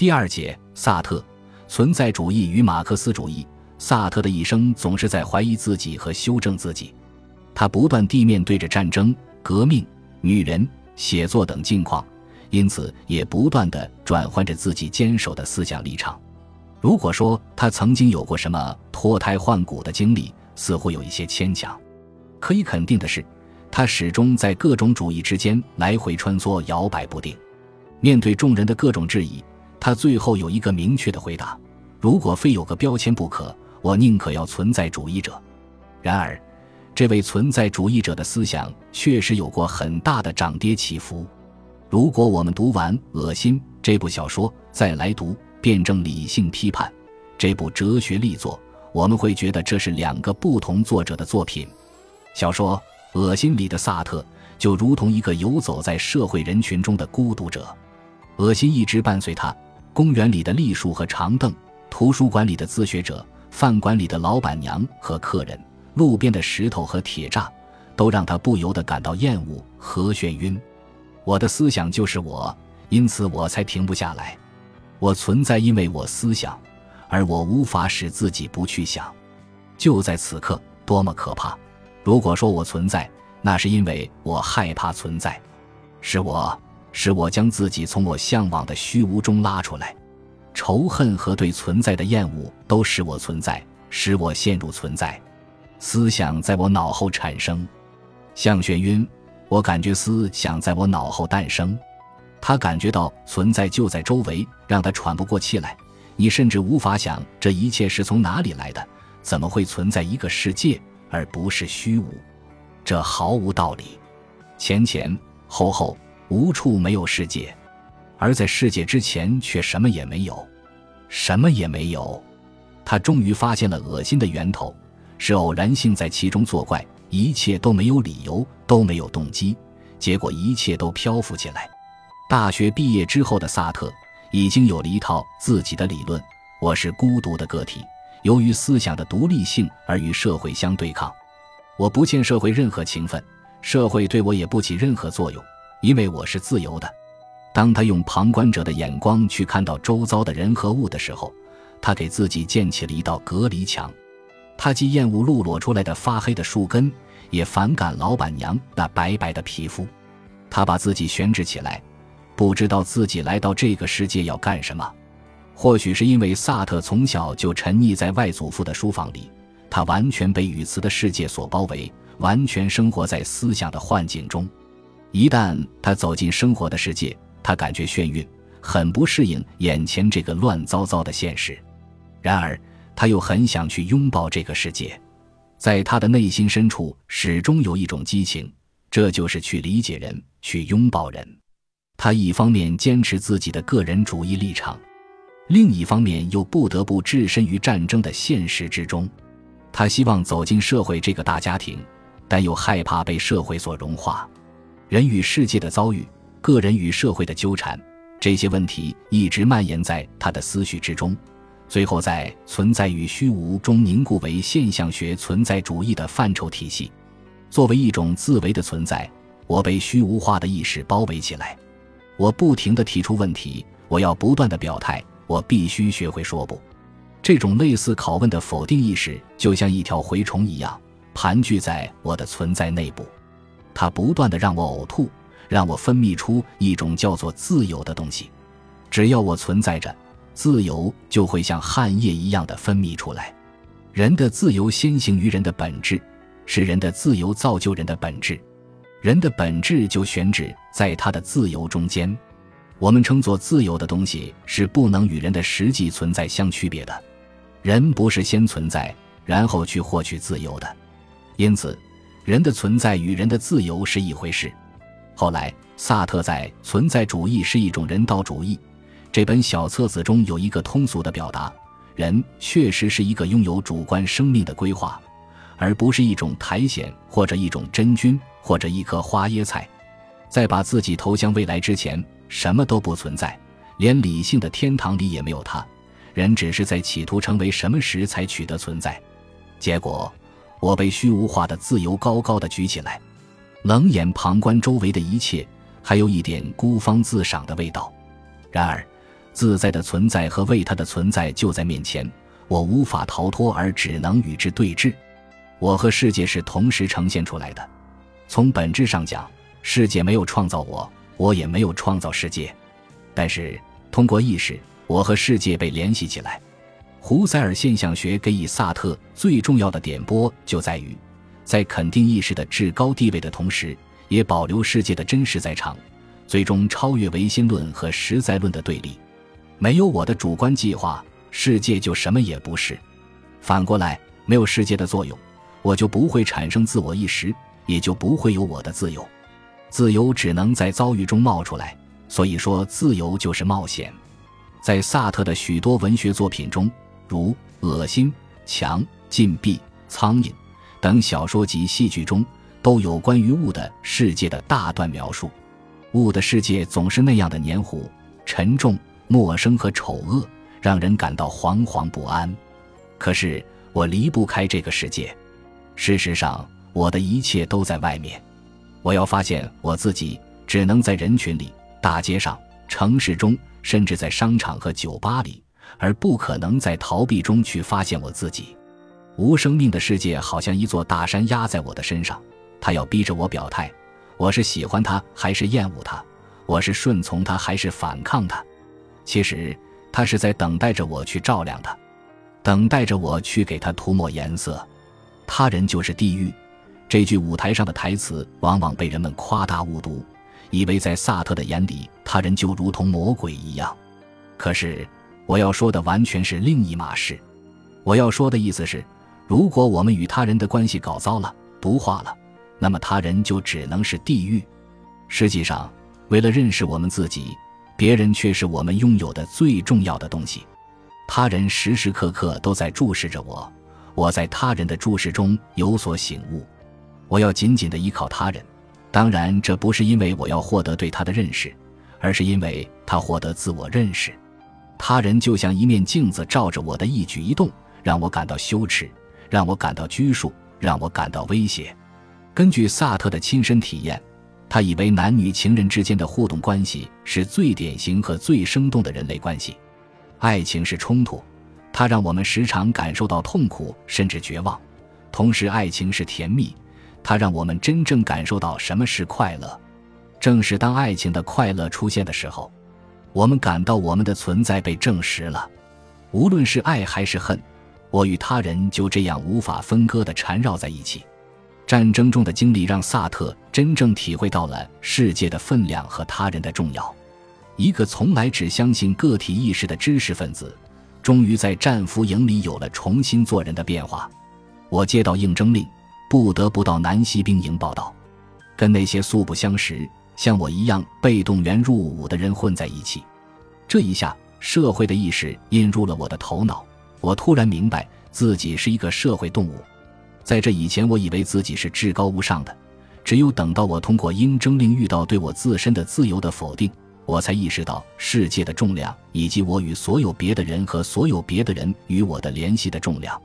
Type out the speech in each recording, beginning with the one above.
第二节，萨特存在主义与马克思主义。萨特的一生总是在怀疑自己和修正自己，他不断地面对着战争、革命、女人、写作等境况，因此也不断地转换着自己坚守的思想立场。如果说他曾经有过什么脱胎换骨的经历，似乎有一些牵强。可以肯定的是，他始终在各种主义之间来回穿梭，摇摆不定。面对众人的各种质疑，他最后有一个明确的回答：如果非有个标签不可。我宁可要存在主义者。然而，这位存在主义者的思想确实有过很大的涨跌起伏。如果我们读完《恶心》这部小说，再来读《辩证理性批判》这部哲学力作，我们会觉得这是两个不同作者的作品。小说《恶心》里的萨特就如同一个游走在社会人群中的孤独者，恶心一直伴随他。公园里的栗树和长凳，图书馆里的自学者。饭馆里的老板娘和客人，路边的石头和铁栅，都让他不由得感到厌恶和眩晕。我的思想就是我，因此我才停不下来。我存在，因为我思想，而我无法使自己不去想。就在此刻，多么可怕！如果说我存在，那是因为我害怕存在，是我，使我将自己从我向往的虚无中拉出来。仇恨和对存在的厌恶都使我存在，使我陷入存在。思想在我脑后产生，像眩晕。我感觉思想在我脑后诞生，他感觉到存在就在周围，让他喘不过气来。你甚至无法想这一切是从哪里来的？怎么会存在一个世界而不是虚无？这毫无道理。前前后后无处没有世界。而在世界之前，却什么也没有，什么也没有。他终于发现了恶心的源头，是偶然性在其中作怪，一切都没有理由，都没有动机，结果一切都漂浮起来。大学毕业之后的萨特已经有了一套自己的理论：我是孤独的个体，由于思想的独立性而与社会相对抗。我不欠社会任何情分，社会对我也不起任何作用，因为我是自由的。当他用旁观者的眼光去看到周遭的人和物的时候，他给自己建起了一道隔离墙。他既厌恶露裸出来的发黑的树根，也反感老板娘那白白的皮肤。他把自己悬置起来，不知道自己来到这个世界要干什么。或许是因为萨特从小就沉溺在外祖父的书房里，他完全被语词的世界所包围，完全生活在思想的幻境中。一旦他走进生活的世界，他感觉眩晕，很不适应眼前这个乱糟糟的现实。然而，他又很想去拥抱这个世界。在他的内心深处，始终有一种激情，这就是去理解人，去拥抱人。他一方面坚持自己的个人主义立场，另一方面又不得不置身于战争的现实之中。他希望走进社会这个大家庭，但又害怕被社会所融化。人与世界的遭遇。个人与社会的纠缠，这些问题一直蔓延在他的思绪之中，最后在存在与虚无中凝固为现象学存在主义的范畴体系。作为一种自为的存在，我被虚无化的意识包围起来。我不停地提出问题，我要不断地表态，我必须学会说不。这种类似拷问的否定意识，就像一条蛔虫一样盘踞在我的存在内部，它不断的让我呕吐。让我分泌出一种叫做自由的东西，只要我存在着，自由就会像汗液一样的分泌出来。人的自由先行于人的本质，是人的自由造就人的本质，人的本质就悬置在他的自由中间。我们称作自由的东西是不能与人的实际存在相区别的。人不是先存在，然后去获取自由的，因此，人的存在与人的自由是一回事。后来，萨特在《存在主义是一种人道主义》这本小册子中有一个通俗的表达：人确实是一个拥有主观生命的规划，而不是一种苔藓或者一种真菌或者一颗花椰菜。在把自己投向未来之前，什么都不存在，连理性的天堂里也没有它。人只是在企图成为什么时才取得存在。结果，我被虚无化的自由高高的举起来。冷眼旁观周围的一切，还有一点孤芳自赏的味道。然而，自在的存在和为它的存在就在面前，我无法逃脱，而只能与之对峙。我和世界是同时呈现出来的。从本质上讲，世界没有创造我，我也没有创造世界。但是通过意识，我和世界被联系起来。胡塞尔现象学给予萨特最重要的点拨，就在于在肯定意识的至高地位的同时，也保留世界的真实在场，最终超越唯心论和实在论的对立。没有我的主观计划，世界就什么也不是；反过来，没有世界的作用，我就不会产生自我意识，也就不会有我的自由。自由只能在遭遇中冒出来，所以说自由就是冒险。在萨特的许多文学作品中。如《恶心》《墙》《禁闭》《苍蝇》等小说及戏剧中，都有关于物的世界的大段描述。物的世界总是那样的黏糊、沉重、陌生和丑恶，让人感到惶惶不安。可是我离不开这个世界。事实上，我的一切都在外面。我要发现我自己，只能在人群里、大街上、城市中，甚至在商场和酒吧里。而不可能在逃避中去发现我自己。无生命的世界好像一座大山压在我的身上，它要逼着我表态：我是喜欢它还是厌恶它？我是顺从它还是反抗它？其实，它是在等待着我去照亮它，等待着我去给它涂抹颜色。他人就是地狱，这句舞台上的台词往往被人们夸大误读，以为在萨特的眼里，他人就如同魔鬼一样。可是。我要说的完全是另一码事。我要说的意思是，如果我们与他人的关系搞糟了、毒化了，那么他人就只能是地狱。实际上，为了认识我们自己，别人却是我们拥有的最重要的东西。他人时时刻刻都在注视着我，我在他人的注视中有所醒悟。我要紧紧地依靠他人，当然，这不是因为我要获得对他的认识，而是因为他获得自我认识。他人就像一面镜子，照着我的一举一动，让我感到羞耻，让我感到拘束，让我感到威胁。根据萨特的亲身体验，他以为男女情人之间的互动关系是最典型和最生动的人类关系。爱情是冲突，它让我们时常感受到痛苦甚至绝望；同时，爱情是甜蜜，它让我们真正感受到什么是快乐。正是当爱情的快乐出现的时候。我们感到我们的存在被证实了，无论是爱还是恨，我与他人就这样无法分割地缠绕在一起。战争中的经历让萨特真正体会到了世界的分量和他人的重要。一个从来只相信个体意识的知识分子，终于在战俘营里有了重新做人的变化。我接到应征令，不得不到南溪兵营报道，跟那些素不相识。像我一样被动员入伍的人混在一起，这一下社会的意识印入了我的头脑。我突然明白自己是一个社会动物。在这以前，我以为自己是至高无上的。只有等到我通过应征令遇到对我自身的自由的否定，我才意识到世界的重量，以及我与所有别的人和所有别的人与我的联系的重量。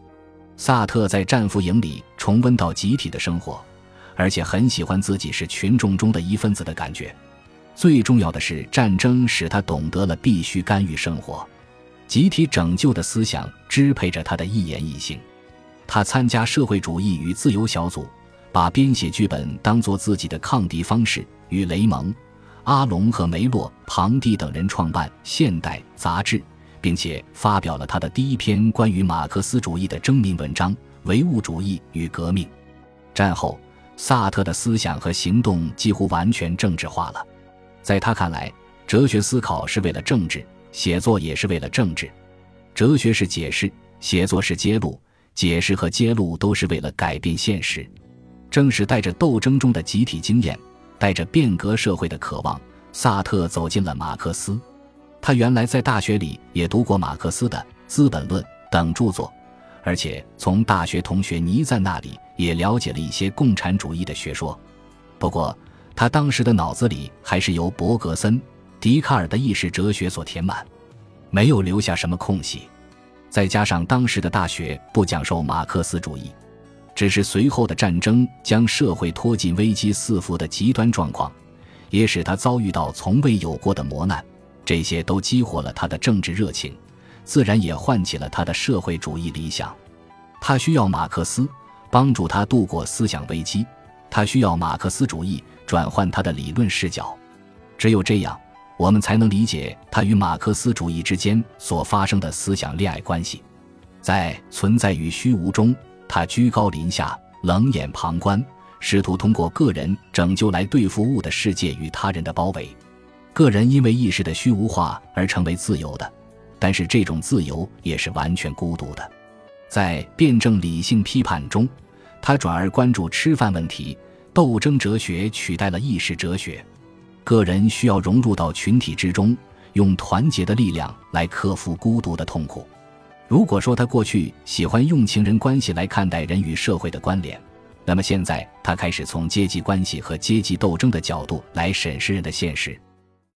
萨特在战俘营里重温到集体的生活。而且很喜欢自己是群众中的一份子的感觉。最重要的是，战争使他懂得了必须干预生活。集体拯救的思想支配着他的一言一行。他参加社会主义与自由小组，把编写剧本当作自己的抗敌方式。与雷蒙、阿隆和梅洛庞蒂等人创办《现代》杂志，并且发表了他的第一篇关于马克思主义的征民文章《唯物主义与革命》。战后。萨特的思想和行动几乎完全政治化了，在他看来，哲学思考是为了政治，写作也是为了政治。哲学是解释，写作是揭露，解释和揭露都是为了改变现实。正是带着斗争中的集体经验，带着变革社会的渴望，萨特走进了马克思。他原来在大学里也读过马克思的《资本论》等著作。而且从大学同学尼赞那里也了解了一些共产主义的学说，不过他当时的脑子里还是由伯格森、笛卡尔的意识哲学所填满，没有留下什么空隙。再加上当时的大学不讲授马克思主义，只是随后的战争将社会拖进危机四伏的极端状况，也使他遭遇到从未有过的磨难。这些都激活了他的政治热情，自然也唤起了他的社会主义理想。他需要马克思帮助他度过思想危机，他需要马克思主义转换他的理论视角。只有这样，我们才能理解他与马克思主义之间所发生的思想恋爱关系。在存在与虚无中，他居高临下，冷眼旁观，试图通过个人拯救来对付物的世界与他人的包围。个人因为意识的虚无化而成为自由的，但是这种自由也是完全孤独的。在辩证理性批判中，他转而关注吃饭问题，斗争哲学取代了意识哲学。个人需要融入到群体之中，用团结的力量来克服孤独的痛苦。如果说他过去喜欢用情人关系来看待人与社会的关联，那么现在他开始从阶级关系和阶级斗争的角度来审视人的现实。